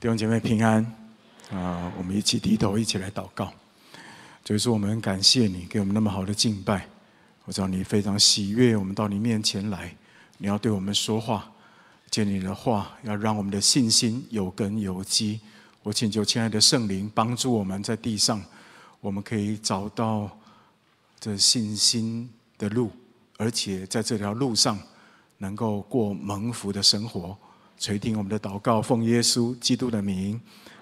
弟兄姐妹平安啊！我们一起低头，一起来祷告。就是我们感谢你给我们那么好的敬拜。我知道你非常喜悦我们到你面前来，你要对我们说话，借你的话要让我们的信心有根有基。我请求亲爱的圣灵帮助我们在地上，我们可以找到这信心的路，而且在这条路上能够过蒙福的生活。垂听我们的祷告，奉耶稣基督的名，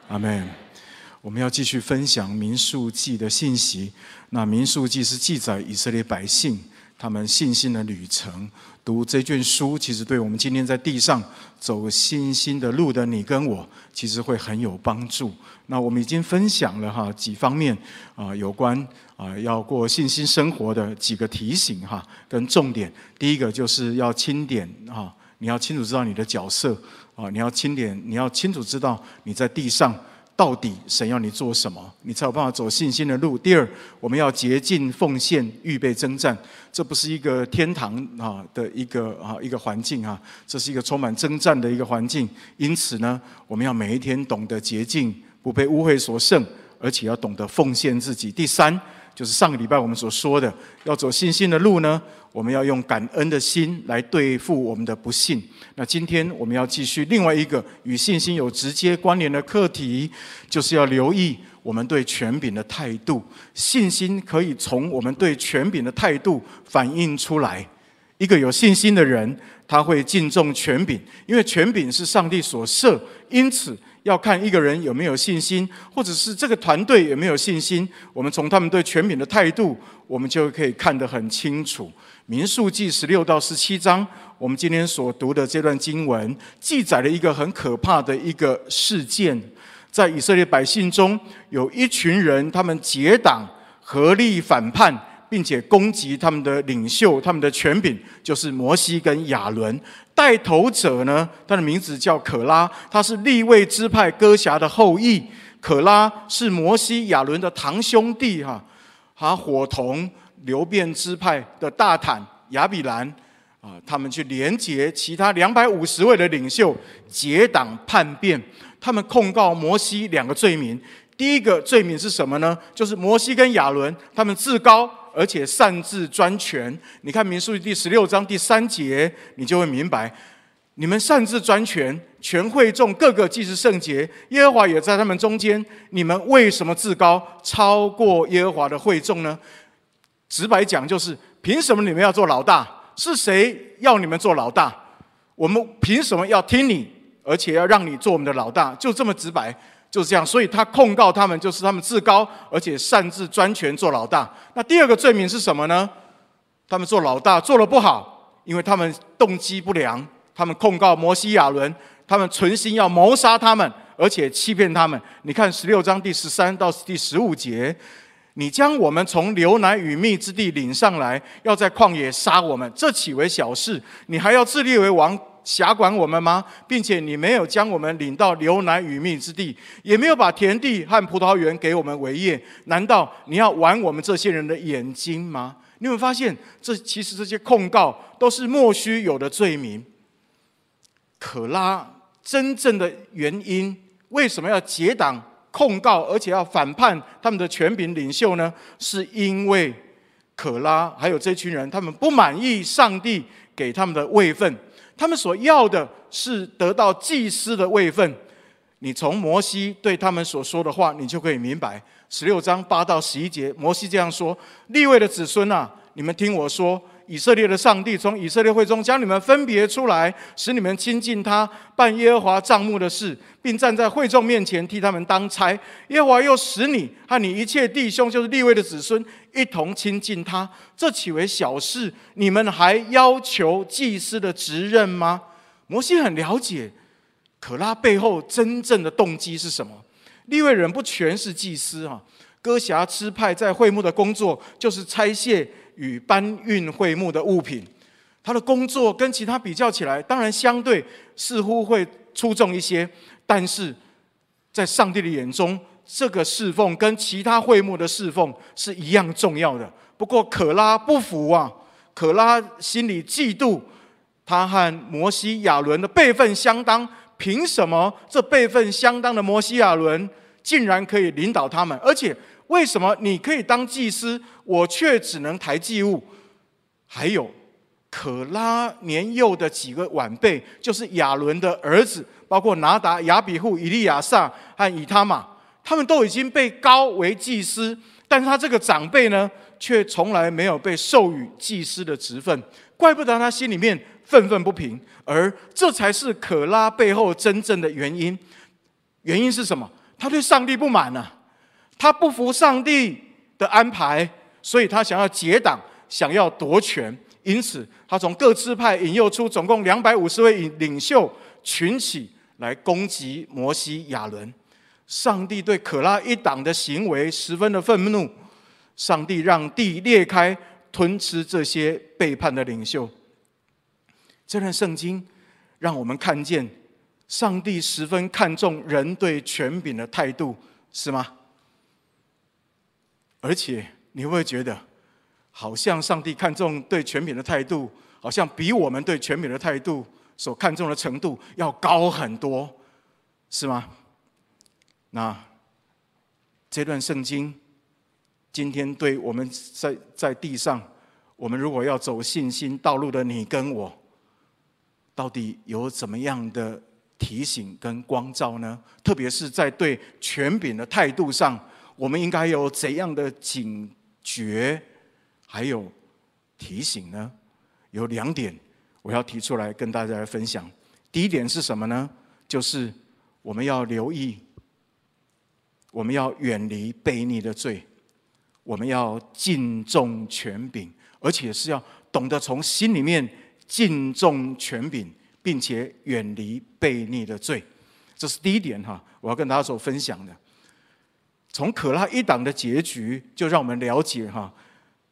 阿门。我们要继续分享民数记的信息。那民数记是记载以色列百姓他们信心的旅程。读这卷书，其实对我们今天在地上走信心的路的你跟我，其实会很有帮助。那我们已经分享了哈几方面啊，有关啊要过信心生活的几个提醒哈跟重点。第一个就是要清点哈。你要清楚知道你的角色啊！你要清点，你要清楚知道你在地上到底神要你做什么，你才有办法走信心的路。第二，我们要洁净奉献，预备征战。这不是一个天堂啊的一个啊一个环境啊，这是一个充满征战的一个环境。因此呢，我们要每一天懂得洁净，不被污秽所胜，而且要懂得奉献自己。第三，就是上个礼拜我们所说的，要走信心的路呢。我们要用感恩的心来对付我们的不幸。那今天我们要继续另外一个与信心有直接关联的课题，就是要留意我们对权柄的态度。信心可以从我们对权柄的态度反映出来。一个有信心的人，他会敬重权柄，因为权柄是上帝所设。因此，要看一个人有没有信心，或者是这个团队有没有信心，我们从他们对权柄的态度，我们就可以看得很清楚。民数记十六到十七章，我们今天所读的这段经文，记载了一个很可怕的一个事件。在以色列百姓中，有一群人，他们结党合力反叛，并且攻击他们的领袖、他们的权柄，就是摩西跟亚伦。带头者呢，他的名字叫可拉，他是立位支派哥辖的后裔。可拉是摩西、亚伦的堂兄弟，哈，他伙同。流便支派的大坦亚比兰啊，他们去连结其他两百五十位的领袖，结党叛变。他们控告摩西两个罪名。第一个罪名是什么呢？就是摩西跟亚伦他们自高，而且擅自专权。你看民数第十六章第三节，你就会明白，你们擅自专权，全会众各个既是圣洁，耶和华也在他们中间。你们为什么自高，超过耶和华的会众呢？直白讲就是，凭什么你们要做老大？是谁要你们做老大？我们凭什么要听你，而且要让你做我们的老大？就这么直白，就是这样。所以他控告他们，就是他们自高，而且擅自专权做老大。那第二个罪名是什么呢？他们做老大做得不好，因为他们动机不良。他们控告摩西亚伦，他们存心要谋杀他们，而且欺骗他们。你看十六章第十三到第十五节。你将我们从牛奶与蜜之地领上来，要在旷野杀我们，这岂为小事？你还要自立为王，辖管我们吗？并且你没有将我们领到流奶与蜜之地，也没有把田地和葡萄园给我们为业，难道你要玩我们这些人的眼睛吗？你有没有发现，这其实这些控告都是莫须有的罪名。可拉真正的原因，为什么要结党？控告，而且要反叛他们的权柄领袖呢？是因为可拉还有这群人，他们不满意上帝给他们的位分，他们所要的是得到祭司的位分。你从摩西对他们所说的话，你就可以明白。十六章八到十一节，摩西这样说：立位的子孙啊，你们听我说。以色列的上帝从以色列会中将你们分别出来，使你们亲近他，办耶和华帐幕的事，并站在会众面前替他们当差。耶和华又使你和你一切弟兄，就是立位的子孙，一同亲近他。这岂为小事？你们还要求祭司的职任吗？摩西很了解可拉背后真正的动机是什么。立位人不全是祭司啊，哥辖支派在会幕的工作就是拆卸。与搬运会幕的物品，他的工作跟其他比较起来，当然相对似乎会出众一些，但是在上帝的眼中，这个侍奉跟其他会幕的侍奉是一样重要的。不过可拉不服啊，可拉心里嫉妒，他和摩西、亚伦的辈分相当，凭什么这辈分相当的摩西亚伦竟然可以领导他们？而且为什么你可以当祭司，我却只能抬祭物？还有可拉年幼的几个晚辈，就是亚伦的儿子，包括拿达、亚比户、以利亚撒和以他玛，他们都已经被高为祭司，但是他这个长辈呢，却从来没有被授予祭司的职分，怪不得他心里面愤愤不平。而这才是可拉背后真正的原因。原因是什么？他对上帝不满啊，他不服上帝的安排，所以他想要结党，想要夺权。因此，他从各支派引诱出总共两百五十位领袖群起来攻击摩西、亚伦。上帝对可拉一党的行为十分的愤怒。上帝让地裂开，吞吃这些背叛的领袖。这段圣经让我们看见，上帝十分看重人对权柄的态度，是吗？而且你会不会觉得，好像上帝看重对权柄的态度，好像比我们对权柄的态度所看重的程度要高很多，是吗？那这段圣经。今天对我们在在地上，我们如果要走信心道路的你跟我，到底有怎么样的提醒跟光照呢？特别是在对权柄的态度上，我们应该有怎样的警觉，还有提醒呢？有两点我要提出来跟大家来分享。第一点是什么呢？就是我们要留意，我们要远离悖逆的罪。我们要敬重权柄，而且是要懂得从心里面敬重权柄，并且远离悖逆的罪。这是第一点哈，我要跟大家所分享的。从可拉一党的结局，就让我们了解哈，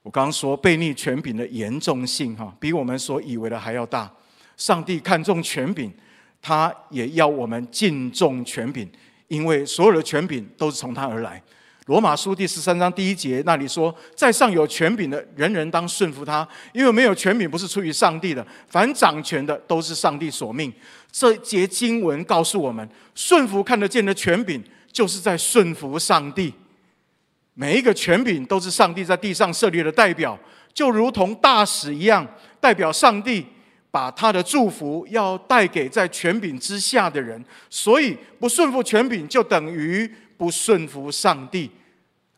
我刚刚说悖逆权柄的严重性哈，比我们所以为的还要大。上帝看重权柄，他也要我们敬重权柄，因为所有的权柄都是从他而来。罗马书第十三章第一节那里说：“在上有权柄的，人人当顺服他，因为没有权柄不是出于上帝的。凡掌权的，都是上帝所命。”这节经文告诉我们，顺服看得见的权柄，就是在顺服上帝。每一个权柄都是上帝在地上设立的代表，就如同大使一样，代表上帝把他的祝福要带给在权柄之下的人。所以，不顺服权柄，就等于。不顺服上帝，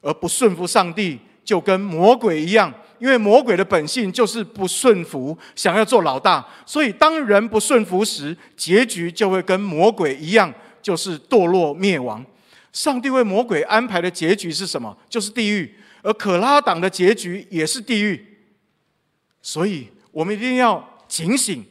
而不顺服上帝，就跟魔鬼一样，因为魔鬼的本性就是不顺服，想要做老大。所以，当人不顺服时，结局就会跟魔鬼一样，就是堕落灭亡。上帝为魔鬼安排的结局是什么？就是地狱。而可拉党的结局也是地狱。所以我们一定要警醒，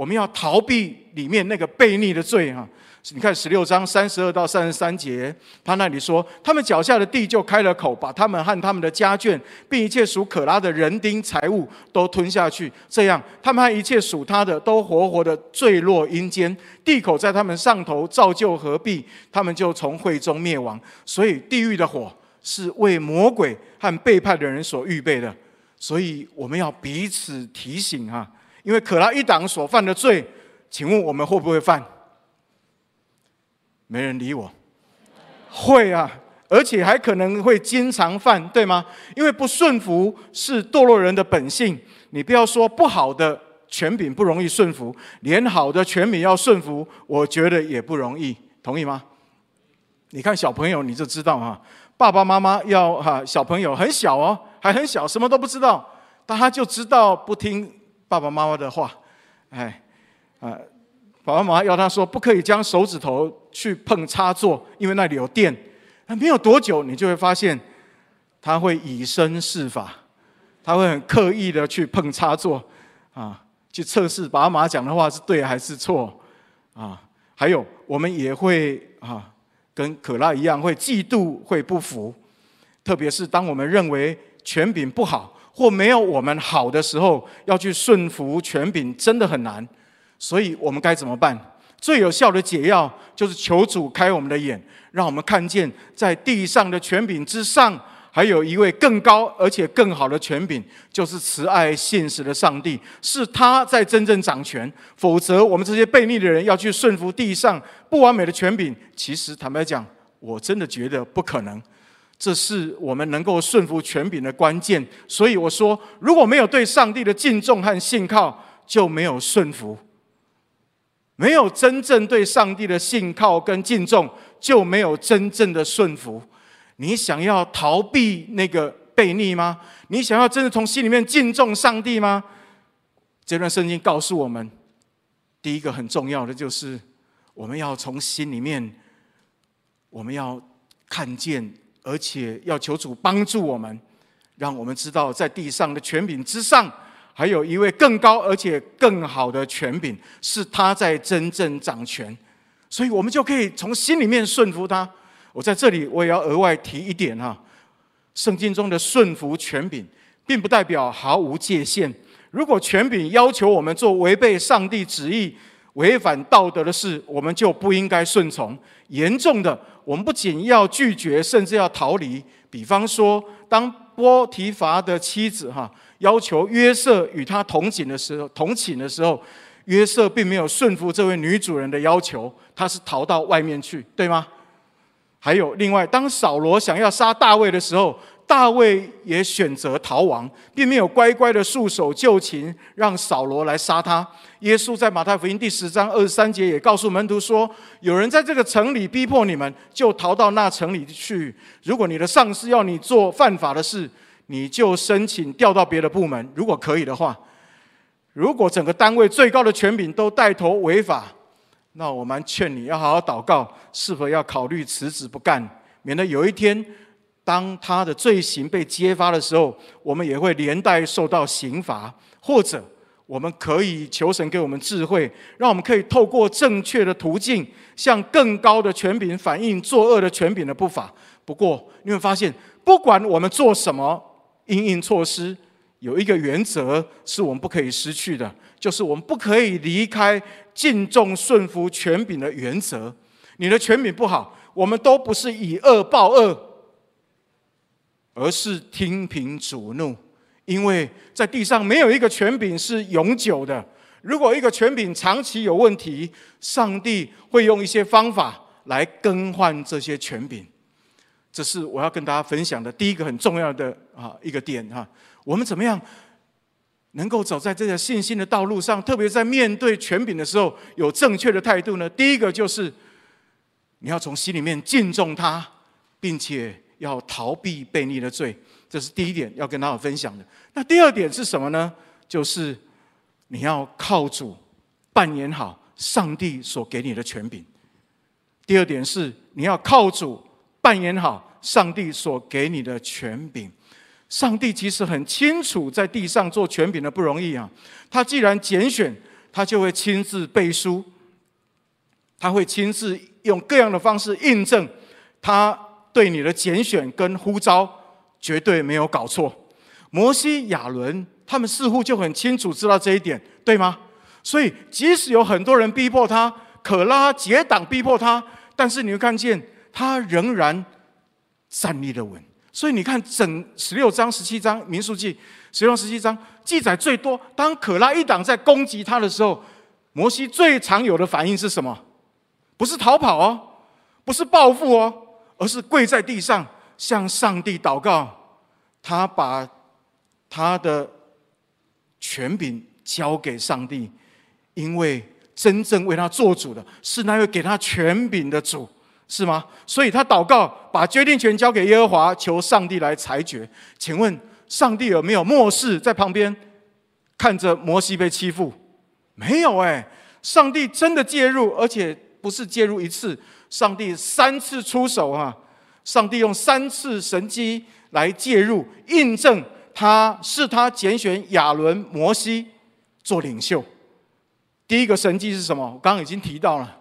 我们要逃避里面那个悖逆的罪啊！你看十六章三十二到三十三节，他那里说：他们脚下的地就开了口，把他们和他们的家眷，并一切属可拉的人丁财物都吞下去。这样，他们和一切属他的都活活的坠落阴间。地口在他们上头造就合璧，他们就从会中灭亡。所以，地狱的火是为魔鬼和背叛的人所预备的。所以，我们要彼此提醒哈，因为可拉一党所犯的罪，请问我们会不会犯？没人理我，会啊，而且还可能会经常犯，对吗？因为不顺服是堕落人的本性。你不要说不好的权柄不容易顺服，连好的权柄要顺服，我觉得也不容易，同意吗？你看小朋友你就知道哈，爸爸妈妈要哈小朋友很小哦，还很小，什么都不知道，但他就知道不听爸爸妈妈的话，哎，啊。爸爸妈妈要他说不可以将手指头去碰插座，因为那里有电。没有多久，你就会发现他会以身试法，他会很刻意的去碰插座啊，去测试爸爸妈妈讲的话是对还是错啊。还有，我们也会啊，跟可拉一样，会嫉妒，会不服。特别是当我们认为权柄不好或没有我们好的时候，要去顺服权柄，真的很难。所以我们该怎么办？最有效的解药就是求主开我们的眼，让我们看见在地上的权柄之上，还有一位更高而且更好的权柄，就是慈爱信实的上帝，是他在真正掌权。否则，我们这些悖逆的人要去顺服地上不完美的权柄，其实坦白讲，我真的觉得不可能。这是我们能够顺服权柄的关键。所以我说，如果没有对上帝的敬重和信靠，就没有顺服；没有真正对上帝的信靠跟敬重，就没有真正的顺服。你想要逃避那个悖逆吗？你想要真的从心里面敬重上帝吗？这段圣经告诉我们，第一个很重要的就是，我们要从心里面，我们要看见，而且要求主帮助我们，让我们知道，在地上的权柄之上，还有一位更高而且更好的权柄，是他在真正掌权，所以我们就可以从心里面顺服他。我在这里，我也要额外提一点哈，圣经中的顺服权柄，并不代表毫无界限。如果权柄要求我们做违背上帝旨意、违反道德的事，我们就不应该顺从。严重的，我们不仅要拒绝，甚至要逃离。比方说，当波提乏的妻子哈要求约瑟与他同寝的时候，同寝的时候，约瑟并没有顺服这位女主人的要求，他是逃到外面去，对吗？还有另外，当扫罗想要杀大卫的时候，大卫也选择逃亡，并没有乖乖的束手就擒，让扫罗来杀他。耶稣在马太福音第十章二十三节也告诉门徒说：“有人在这个城里逼迫你们，就逃到那城里去。如果你的上司要你做犯法的事，你就申请调到别的部门。如果可以的话，如果整个单位最高的权柄都带头违法。”那我们劝你要好好祷告，是否要考虑辞职不干，免得有一天当他的罪行被揭发的时候，我们也会连带受到刑罚。或者，我们可以求神给我们智慧，让我们可以透过正确的途径，向更高的权柄反映作恶的权柄的不法。不过，你会发现，不管我们做什么因应措施，有一个原则是我们不可以失去的，就是我们不可以离开敬重顺服权柄的原则。你的权柄不好，我们都不是以恶报恶，而是听凭主怒。因为在地上没有一个权柄是永久的。如果一个权柄长期有问题，上帝会用一些方法来更换这些权柄。这是我要跟大家分享的第一个很重要的啊一个点哈。我们怎么样能够走在这条信心的道路上？特别在面对权柄的时候，有正确的态度呢？第一个就是你要从心里面敬重他，并且要逃避悖逆的罪，这是第一点要跟大家分享的。那第二点是什么呢？就是你要靠主扮演好上帝所给你的权柄。第二点是你要靠主扮演好上帝所给你的权柄。上帝其实很清楚，在地上做权柄的不容易啊。他既然拣选，他就会亲自背书，他会亲自用各样的方式印证他对你的拣选跟呼召绝对没有搞错。摩西、亚伦他们似乎就很清楚知道这一点，对吗？所以即使有很多人逼迫他，可拉结党逼迫他，但是你会看见他仍然站立的稳。所以你看，整十六章、十七章民数记，十六、十七章记载最多。当可拉一党在攻击他的时候，摩西最常有的反应是什么？不是逃跑哦，不是报复哦，而是跪在地上向上帝祷告。他把他的权柄交给上帝，因为真正为他做主的是那位给他权柄的主。是吗？所以他祷告，把决定权交给耶和华，求上帝来裁决。请问上帝有没有漠视在旁边看着摩西被欺负？没有哎，上帝真的介入，而且不是介入一次，上帝三次出手啊！上帝用三次神迹来介入，印证他是他拣选亚伦、摩西做领袖。第一个神迹是什么？我刚刚已经提到了。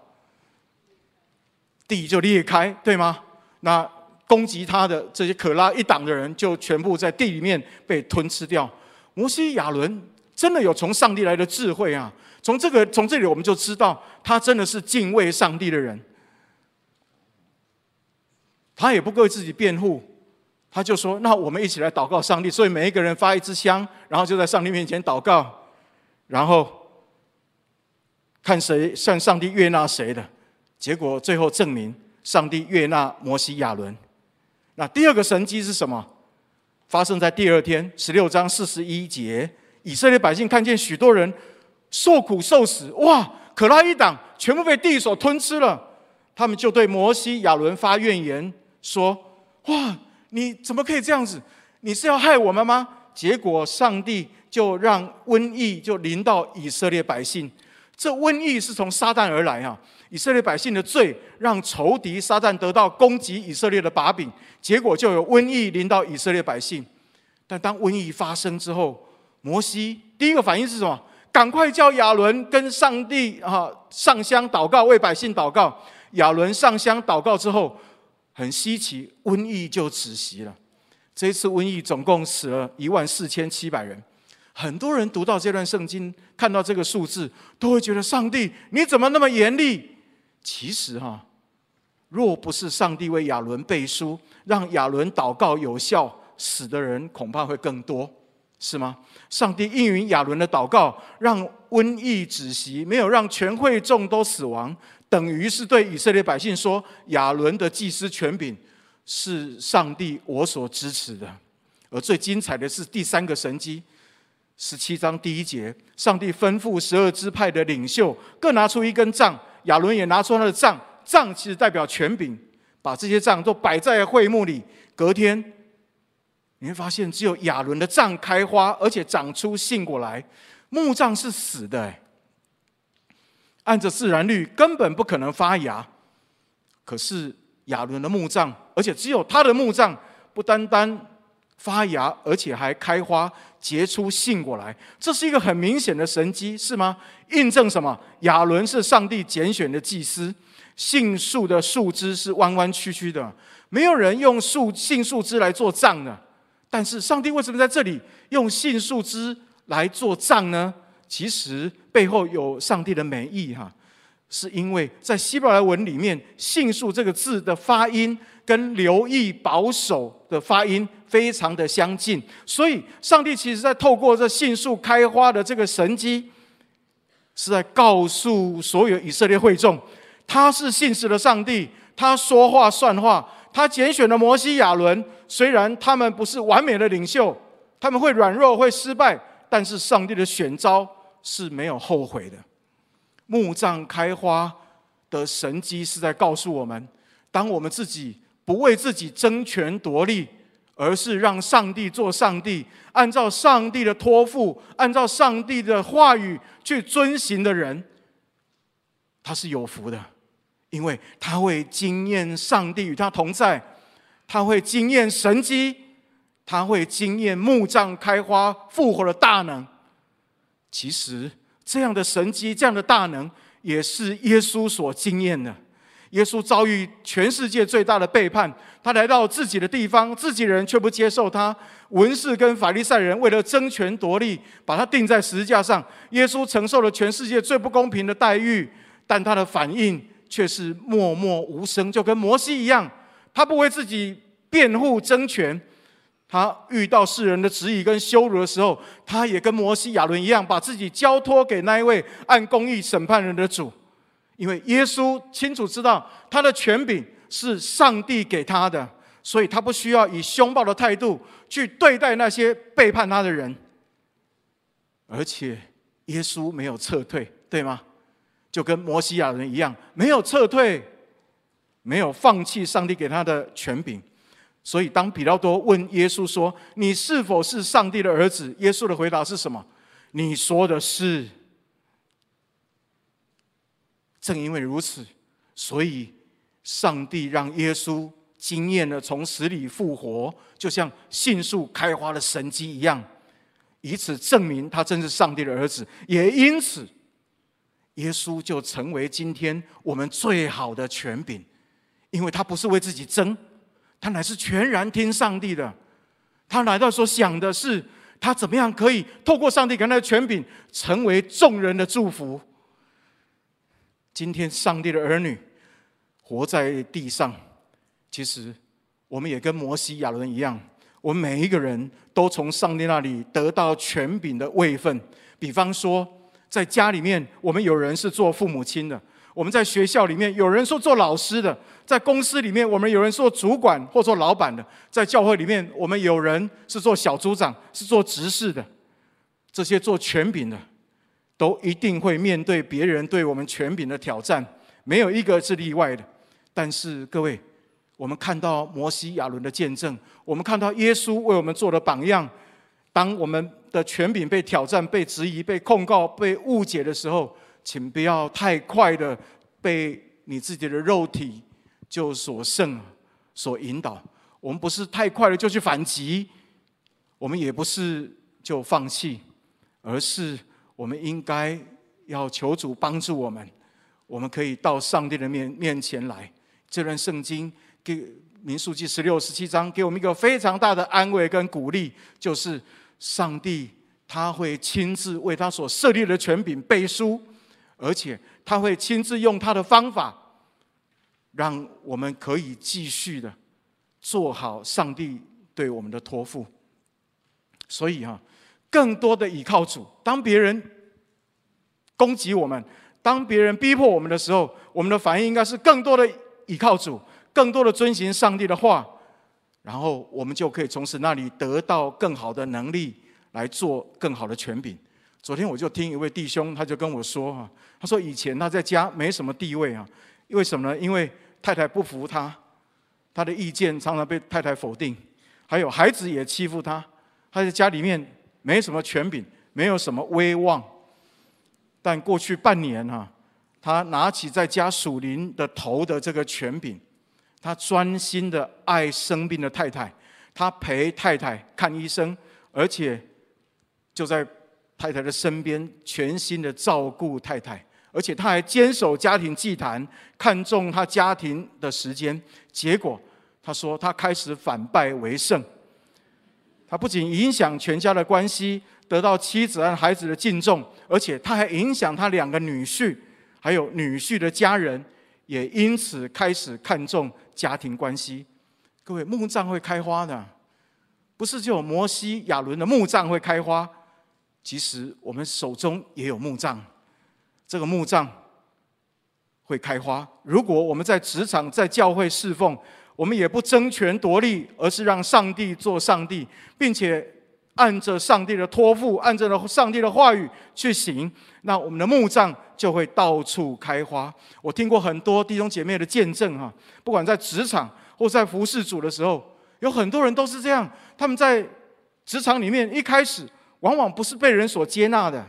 地就裂开，对吗？那攻击他的这些可拉一党的人，就全部在地里面被吞吃掉。摩西亚伦真的有从上帝来的智慧啊！从这个从这里我们就知道，他真的是敬畏上帝的人。他也不为自己辩护，他就说：“那我们一起来祷告上帝。”所以每一个人发一支香，然后就在上帝面前祷告，然后看谁向上帝悦纳谁的。结果最后证明，上帝悦纳摩西亚伦。那第二个神迹是什么？发生在第二天，十六章四十一节，以色列百姓看见许多人受苦受死，哇！可拉一党全部被地所吞吃了。他们就对摩西、亚伦发怨言，说：“哇！”你怎么可以这样子？你是要害我们吗？结果上帝就让瘟疫就临到以色列百姓。这瘟疫是从撒旦而来啊！以色列百姓的罪让仇敌撒旦得到攻击以色列的把柄，结果就有瘟疫临到以色列百姓。但当瘟疫发生之后，摩西第一个反应是什么？赶快叫亚伦跟上帝啊上香祷告，为百姓祷告。亚伦上香祷告之后。很稀奇，瘟疫就止息了。这一次瘟疫总共死了一万四千七百人。很多人读到这段圣经，看到这个数字，都会觉得上帝你怎么那么严厉？其实哈，若不是上帝为亚伦背书，让亚伦祷告有效，死的人恐怕会更多，是吗？上帝应允亚伦的祷告，让瘟疫止息，没有让全会众都死亡。等于是对以色列百姓说：“亚伦的祭司权柄是上帝我所支持的。”而最精彩的是第三个神迹，十七章第一节，上帝吩咐十二支派的领袖各拿出一根杖，亚伦也拿出他的杖，杖其实代表权柄，把这些杖都摆在会幕里。隔天，你会发现只有亚伦的杖开花，而且长出信果来，木杖是死的，按照自然律，根本不可能发芽。可是亚伦的木杖，而且只有他的木杖，不单单发芽，而且还开花，结出杏果来。这是一个很明显的神迹，是吗？印证什么？亚伦是上帝拣选的祭司。杏树的树枝是弯弯曲曲的，没有人用树杏树枝来做杖的。但是上帝为什么在这里用杏树枝来做杖呢？其实背后有上帝的美意哈，是因为在希伯来文里面，“杏树”这个字的发音跟留意保守的发音非常的相近，所以上帝其实在透过这杏树开花的这个神迹，是在告诉所有以色列会众，他是信实的上帝，他说话算话，他拣选了摩西、亚伦，虽然他们不是完美的领袖，他们会软弱、会失败，但是上帝的选召。是没有后悔的。墓葬开花的神迹是在告诉我们：当我们自己不为自己争权夺利，而是让上帝做上帝，按照上帝的托付，按照上帝的话语去遵行的人，他是有福的，因为他会经验上帝与他同在，他会经验神迹，他会经验墓葬开花复活的大能。其实，这样的神迹、这样的大能，也是耶稣所经验的。耶稣遭遇全世界最大的背叛，他来到自己的地方，自己人却不接受他。文士跟法利赛人为了争权夺利，把他钉在十字架上。耶稣承受了全世界最不公平的待遇，但他的反应却是默默无声，就跟摩西一样，他不为自己辩护争权。他遇到世人的质疑跟羞辱的时候，他也跟摩西、亚伦一样，把自己交托给那一位按公义审判人的主。因为耶稣清楚知道他的权柄是上帝给他的，所以他不需要以凶暴的态度去对待那些背叛他的人。而且耶稣没有撤退，对吗？就跟摩西、亚伦一样，没有撤退，没有放弃上帝给他的权柄。所以，当彼拉多问耶稣说：“你是否是上帝的儿子？”耶稣的回答是什么？“你说的是。”正因为如此，所以上帝让耶稣惊艳了从死里复活，就像杏树开花的神迹一样，以此证明他真是上帝的儿子。也因此，耶稣就成为今天我们最好的权柄，因为他不是为自己争。他乃是全然听上帝的，他来到所想的是，他怎么样可以透过上帝给他的权柄，成为众人的祝福。今天上帝的儿女活在地上，其实我们也跟摩西、亚伦一样，我们每一个人都从上帝那里得到权柄的位分。比方说，在家里面，我们有人是做父母亲的；我们在学校里面，有人说做老师的；在公司里面，我们有人做主管或做老板的；在教会里面，我们有人是做小组长，是做执事的。这些做权柄的，都一定会面对别人对我们权柄的挑战，没有一个是例外的。但是各位，我们看到摩西、亚伦的见证，我们看到耶稣为我们做的榜样。当我们的权柄被挑战、被质疑、被控告、被误解的时候，请不要太快的被你自己的肉体就所胜、所引导。我们不是太快的就去反击，我们也不是就放弃。而是我们应该要求主帮助我们，我们可以到上帝的面面前来。这段圣经给民数记十六、十七章给我们一个非常大的安慰跟鼓励，就是上帝他会亲自为他所设立的权柄背书，而且他会亲自用他的方法，让我们可以继续的做好上帝对我们的托付。所以哈。更多的倚靠主。当别人攻击我们，当别人逼迫我们的时候，我们的反应应该是更多的倚靠主，更多的遵行上帝的话，然后我们就可以从此那里得到更好的能力来做更好的权柄。昨天我就听一位弟兄，他就跟我说哈，他说以前他在家没什么地位啊，因为什么呢？因为太太不服他，他的意见常常被太太否定，还有孩子也欺负他，他在家里面。没什么权柄，没有什么威望，但过去半年哈、他拿起在家属灵的头的这个权柄，他专心的爱生病的太太，他陪太太看医生，而且就在太太的身边全心的照顾太太，而且他还坚守家庭祭坛，看重他家庭的时间。结果他说他开始反败为胜。他不仅影响全家的关系，得到妻子和孩子的敬重，而且他还影响他两个女婿，还有女婿的家人，也因此开始看重家庭关系。各位，墓葬会开花的，不是只有摩西、亚伦的墓葬会开花，其实我们手中也有木杖，这个木杖会开花。如果我们在职场、在教会侍奉，我们也不争权夺利，而是让上帝做上帝，并且按着上帝的托付，按着上帝的话语去行，那我们的木杖就会到处开花。我听过很多弟兄姐妹的见证哈，不管在职场或在服侍主的时候，有很多人都是这样。他们在职场里面一开始，往往不是被人所接纳的，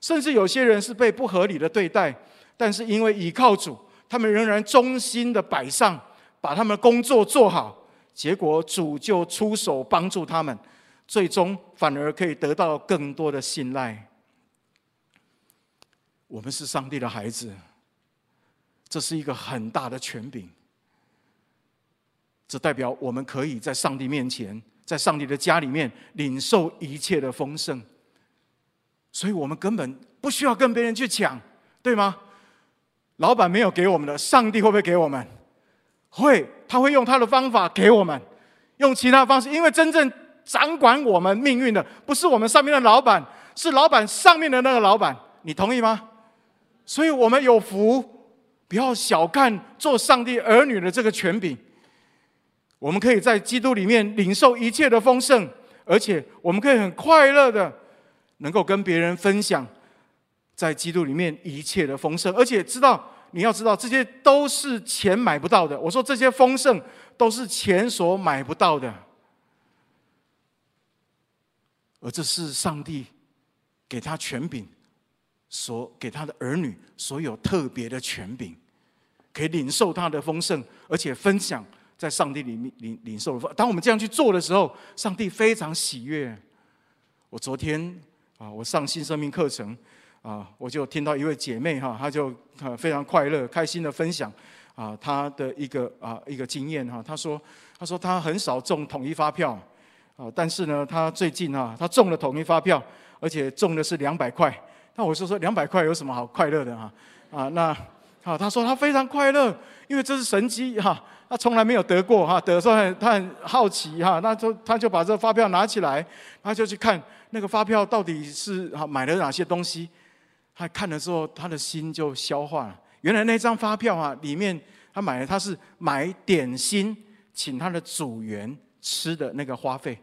甚至有些人是被不合理的对待，但是因为倚靠主，他们仍然忠心的摆上。把他们工作做好，结果主就出手帮助他们，最终反而可以得到更多的信赖。我们是上帝的孩子，这是一个很大的权柄，这代表我们可以在上帝面前，在上帝的家里面领受一切的丰盛，所以我们根本不需要跟别人去抢，对吗？老板没有给我们的，上帝会不会给我们？会，他会用他的方法给我们，用其他方式，因为真正掌管我们命运的，不是我们上面的老板，是老板上面的那个老板。你同意吗？所以我们有福，不要小看做上帝儿女的这个权柄。我们可以在基督里面领受一切的丰盛，而且我们可以很快乐的，能够跟别人分享，在基督里面一切的丰盛，而且知道。你要知道，这些都是钱买不到的。我说这些丰盛都是钱所买不到的，而这是上帝给他权柄，所给他的儿女所有特别的权柄，可以领受他的丰盛，而且分享在上帝里面领领受的。当我们这样去做的时候，上帝非常喜悦。我昨天啊，我上新生命课程。啊，我就听到一位姐妹哈，她就非常快乐、开心的分享啊，她的一个啊一个经验哈。她说，她说她很少中统一发票啊，但是呢，她最近啊，她中了统一发票，而且中的是两百块。那我说说两百块有什么好快乐的哈？啊，那好，她说她非常快乐，因为这是神迹哈。他从来没有得过哈，得的时候很他很好奇哈，那就他就把这个发票拿起来，他就去看那个发票到底是哈买了哪些东西。他看了之后，他的心就消化了。原来那张发票啊，里面他买的他是买点心请他的组员吃的那个花费。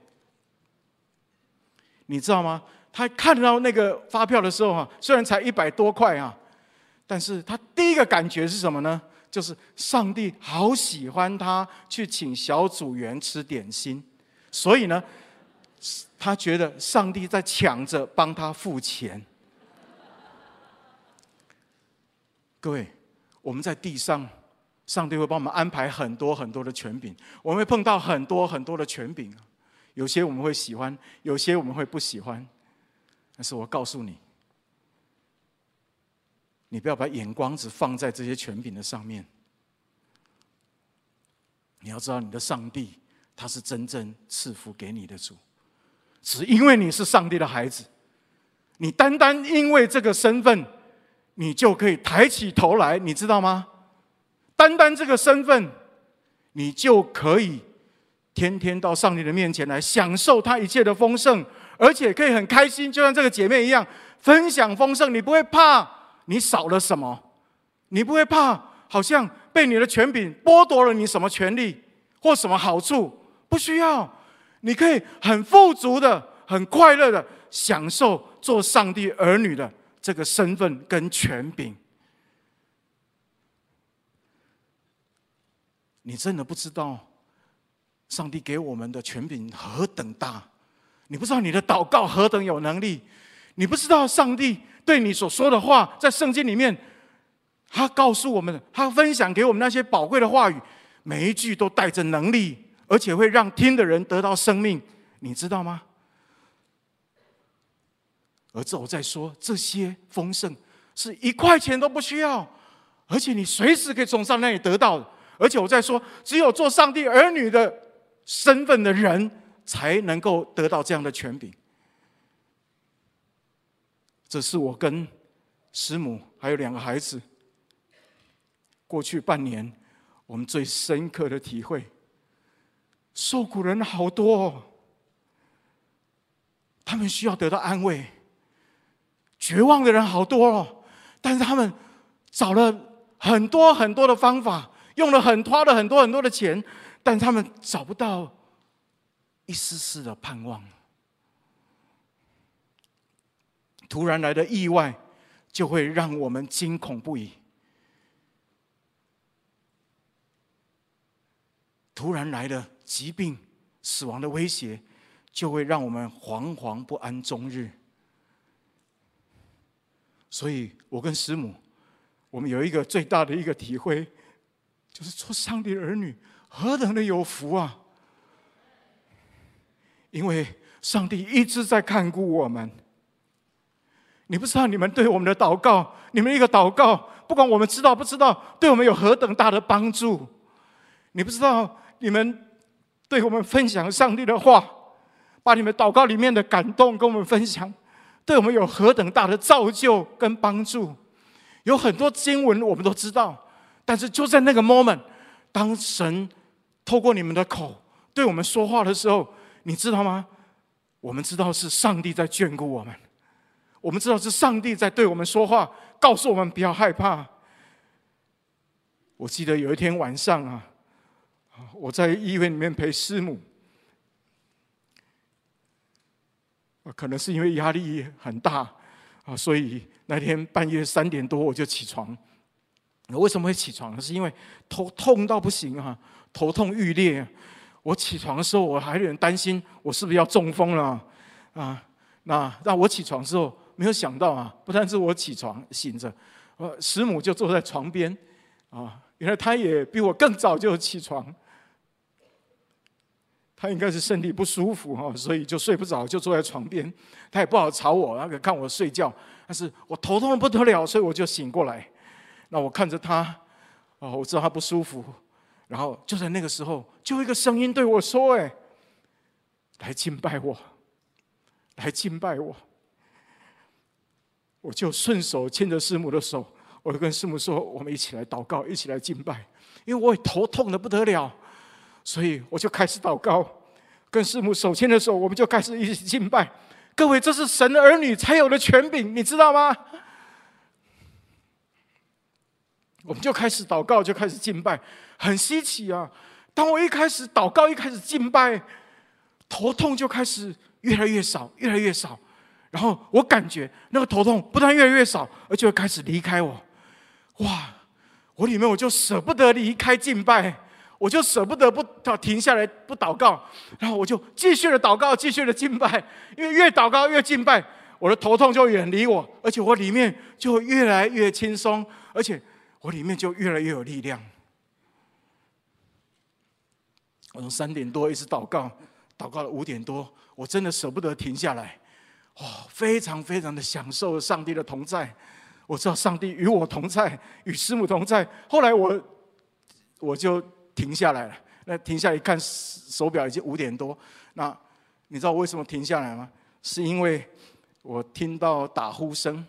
你知道吗？他看到那个发票的时候哈，虽然才一百多块啊，但是他第一个感觉是什么呢？就是上帝好喜欢他去请小组员吃点心，所以呢，他觉得上帝在抢着帮他付钱。各位，我们在地上，上帝会帮我们安排很多很多的权柄，我们会碰到很多很多的权柄，有些我们会喜欢，有些我们会不喜欢。但是我告诉你。你不要把眼光只放在这些权柄的上面。你要知道，你的上帝他是真正赐福给你的主，只因为你是上帝的孩子，你单单因为这个身份，你就可以抬起头来，你知道吗？单单这个身份，你就可以天天到上帝的面前来享受他一切的丰盛，而且可以很开心，就像这个姐妹一样分享丰盛，你不会怕。你少了什么？你不会怕，好像被你的权柄剥夺了你什么权利或什么好处？不需要，你可以很富足的、很快乐的享受做上帝儿女的这个身份跟权柄。你真的不知道，上帝给我们的权柄何等大？你不知道你的祷告何等有能力？你不知道上帝。对你所说的话，在圣经里面，他告诉我们，他分享给我们那些宝贵的话语，每一句都带着能力，而且会让听的人得到生命，你知道吗？而这我在说，这些丰盛是一块钱都不需要，而且你随时可以从上那里得到。而且我在说，只有做上帝儿女的身份的人，才能够得到这样的权柄。这是我跟师母还有两个孩子过去半年我们最深刻的体会。受苦人好多哦，他们需要得到安慰；绝望的人好多哦，但是他们找了很多很多的方法，用了很花了很多很多的钱，但他们找不到一丝丝的盼望。突然来的意外，就会让我们惊恐不已。突然来的疾病、死亡的威胁，就会让我们惶惶不安终日。所以，我跟师母，我们有一个最大的一个体会，就是做上帝儿女何等的有福啊！因为上帝一直在看顾我们。你不知道你们对我们的祷告，你们一个祷告，不管我们知道不知道，对我们有何等大的帮助。你不知道你们对我们分享上帝的话，把你们祷告里面的感动跟我们分享，对我们有何等大的造就跟帮助。有很多经文我们都知道，但是就在那个 moment，当神透过你们的口对我们说话的时候，你知道吗？我们知道是上帝在眷顾我们。我们知道是上帝在对我们说话，告诉我们不要害怕。我记得有一天晚上啊，我在医院里面陪师母，可能是因为压力很大啊，所以那天半夜三点多我就起床。我为什么会起床？是因为头痛到不行啊，头痛欲裂。我起床的时候，我还有点担心，我是不是要中风了啊？那让我起床之后。没有想到啊，不但是我起床醒着，呃，师母就坐在床边，啊，原来她也比我更早就起床。她应该是身体不舒服哈，所以就睡不着，就坐在床边。她也不好吵我，那个看我睡觉，但是我头痛的不得了，所以我就醒过来。那我看着她，啊，我知道她不舒服，然后就在那个时候，就一个声音对我说：“哎，来敬拜我，来敬拜我。”我就顺手牵着师母的手，我就跟师母说：“我们一起来祷告，一起来敬拜。”因为我也头痛得不得了，所以我就开始祷告，跟师母手牵着手，我们就开始一起敬拜。各位，这是神的儿女才有的权柄，你知道吗？我们就开始祷告，就开始敬拜，很稀奇啊！当我一开始祷告，一开始敬拜，头痛就开始越来越少，越来越少。然后我感觉那个头痛不但越来越少，而且开始离开我。哇！我里面我就舍不得离开敬拜，我就舍不得不停下来不祷告。然后我就继续的祷告，继续的敬拜。因为越祷告越敬拜，我的头痛就远离我，而且我里面就越来越轻松，而且我里面就越来越有力量。我从三点多一直祷告，祷告了五点多，我真的舍不得停下来。哇，非常非常的享受上帝的同在。我知道上帝与我同在，与师母同在。后来我我就停下来了。那停下一看手表，已经五点多。那你知道我为什么停下来吗？是因为我听到打呼声。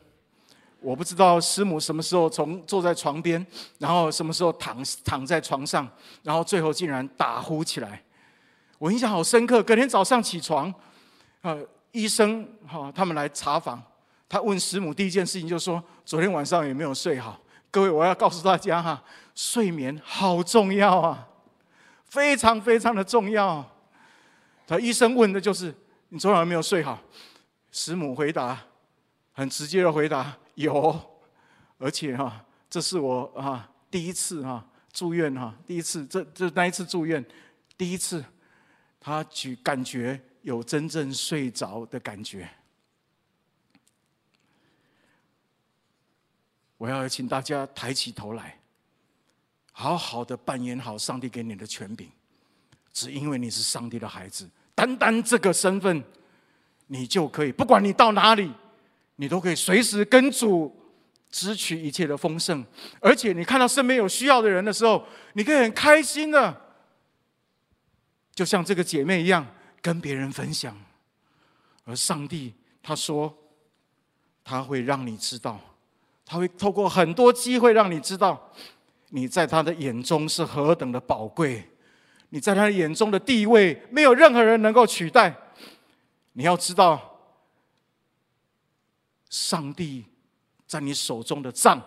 我不知道师母什么时候从坐在床边，然后什么时候躺躺在床上，然后最后竟然打呼起来。我印象好深刻。隔天早上起床，呃。医生哈，他们来查房，他问师母第一件事情就是说，昨天晚上有没有睡好？各位，我要告诉大家哈，睡眠好重要啊，非常非常的重要。他医生问的就是你昨晚有没有睡好？师母回答很直接的回答有，而且哈，这是我啊第一次哈住院哈，第一次这这那一次住院第一次，他举感觉。有真正睡着的感觉。我要请大家抬起头来，好好的扮演好上帝给你的权柄。只因为你是上帝的孩子，单单这个身份，你就可以，不管你到哪里，你都可以随时跟主支取一切的丰盛。而且你看到身边有需要的人的时候，你可以很开心的，就像这个姐妹一样。跟别人分享，而上帝他说，他会让你知道，他会透过很多机会让你知道，你在他的眼中是何等的宝贵，你在他的眼中的地位没有任何人能够取代。你要知道，上帝在你手中的杖，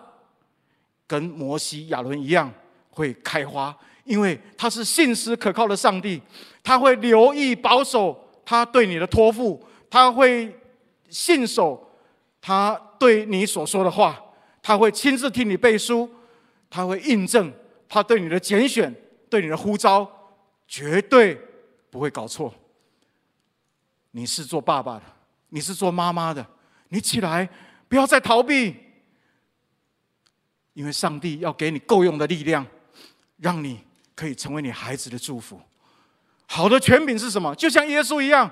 跟摩西、亚伦一样会开花。因为他是信实可靠的上帝，他会留意保守他对你的托付，他会信守他对你所说的话，他会亲自替你背书，他会印证他对你的拣选、对你的呼召，绝对不会搞错。你是做爸爸的，你是做妈妈的，你起来，不要再逃避，因为上帝要给你够用的力量，让你。可以成为你孩子的祝福。好的权柄是什么？就像耶稣一样，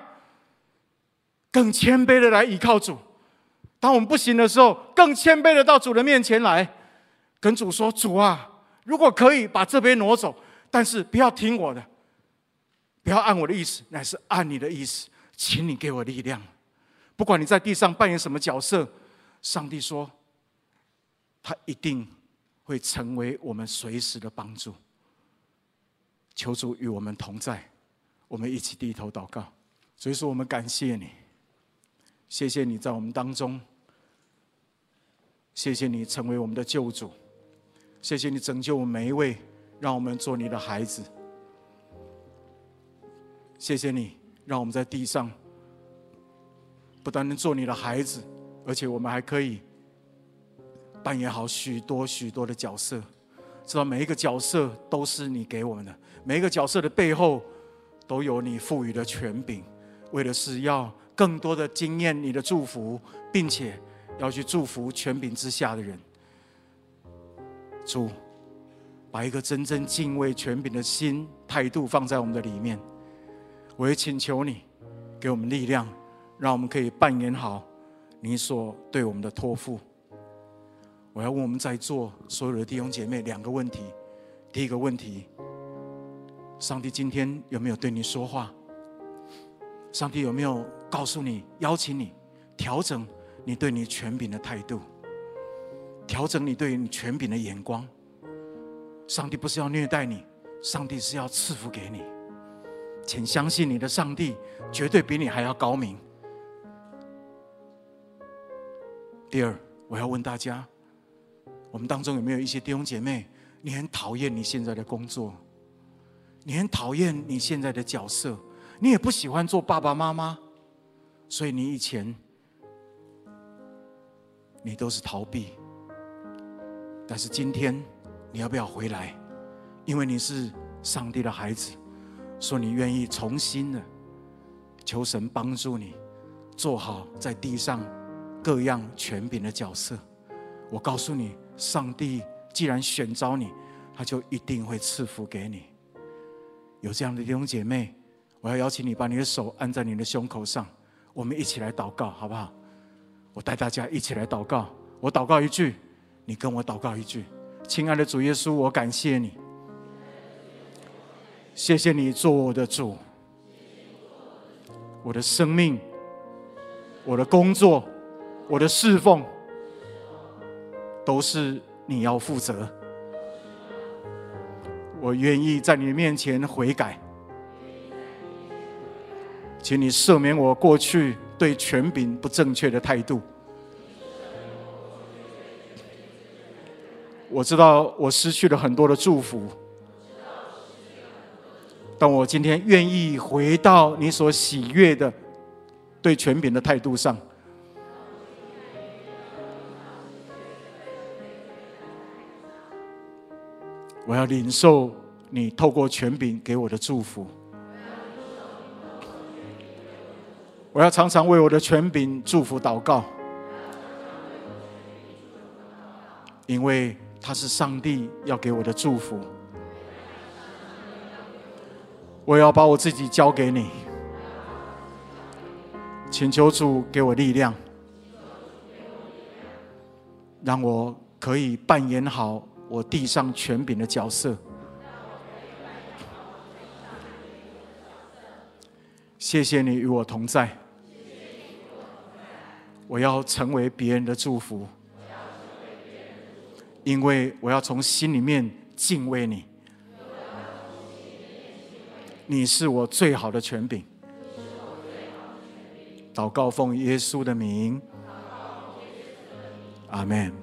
更谦卑的来倚靠主。当我们不行的时候，更谦卑的到主的面前来，跟主说：“主啊，如果可以把这杯挪走，但是不要听我的，不要按我的意思，乃是按你的意思，请你给我力量。不管你在地上扮演什么角色，上帝说，他一定会成为我们随时的帮助。”求主与我们同在，我们一起低头祷告。所以说，我们感谢你，谢谢你在我们当中，谢谢你成为我们的救主，谢谢你拯救我们每一位，让我们做你的孩子。谢谢你让我们在地上不但能做你的孩子，而且我们还可以扮演好许多许多的角色，知道每一个角色都是你给我们的。每一个角色的背后，都有你赋予的权柄，为的是要更多的经验你的祝福，并且要去祝福权柄之下的人。主，把一个真正敬畏权柄的心态度放在我们的里面。我也请求你，给我们力量，让我们可以扮演好你所对我们的托付。我要问我们在座所有的弟兄姐妹两个问题。第一个问题。上帝今天有没有对你说话？上帝有没有告诉你、邀请你调整你对你权柄的态度？调整你对你权柄的眼光。上帝不是要虐待你，上帝是要赐福给你。请相信你的上帝绝对比你还要高明。第二，我要问大家，我们当中有没有一些弟兄姐妹，你很讨厌你现在的工作，你很讨厌你现在的角色，你也不喜欢做爸爸妈妈，所以你以前你都是逃避，但是今天你要不要回来？因为你是上帝的孩子。说你愿意重新的求神帮助你做好在地上各样权柄的角色。我告诉你，上帝既然选召你，他就一定会赐福给你。有这样的弟兄姐妹，我要邀请你把你的手按在你的胸口上，我们一起来祷告，好不好？我带大家一起来祷告。我祷告一句，你跟我祷告一句。亲爱的主耶稣，我感谢你。谢谢你做我的主，我的生命，我的工作，我的侍奉，都是你要负责。我愿意在你面前悔改，请你赦免我过去对权柄不正确的态度。我知道我失去了很多的祝福。但我今天愿意回到你所喜悦的对权柄的态度上，我要领受你透过权柄给我的祝福，我要常常为我的权柄祝福祷告，因为他是上帝要给我的祝福。我要把我自己交给你，请求主给我力量，让我可以扮演好我地上权柄的角色。谢谢你与我同在，我要成为别人的祝福，因为我要从心里面敬畏你。你是我最好的权柄。祷告奉耶稣的名，阿门。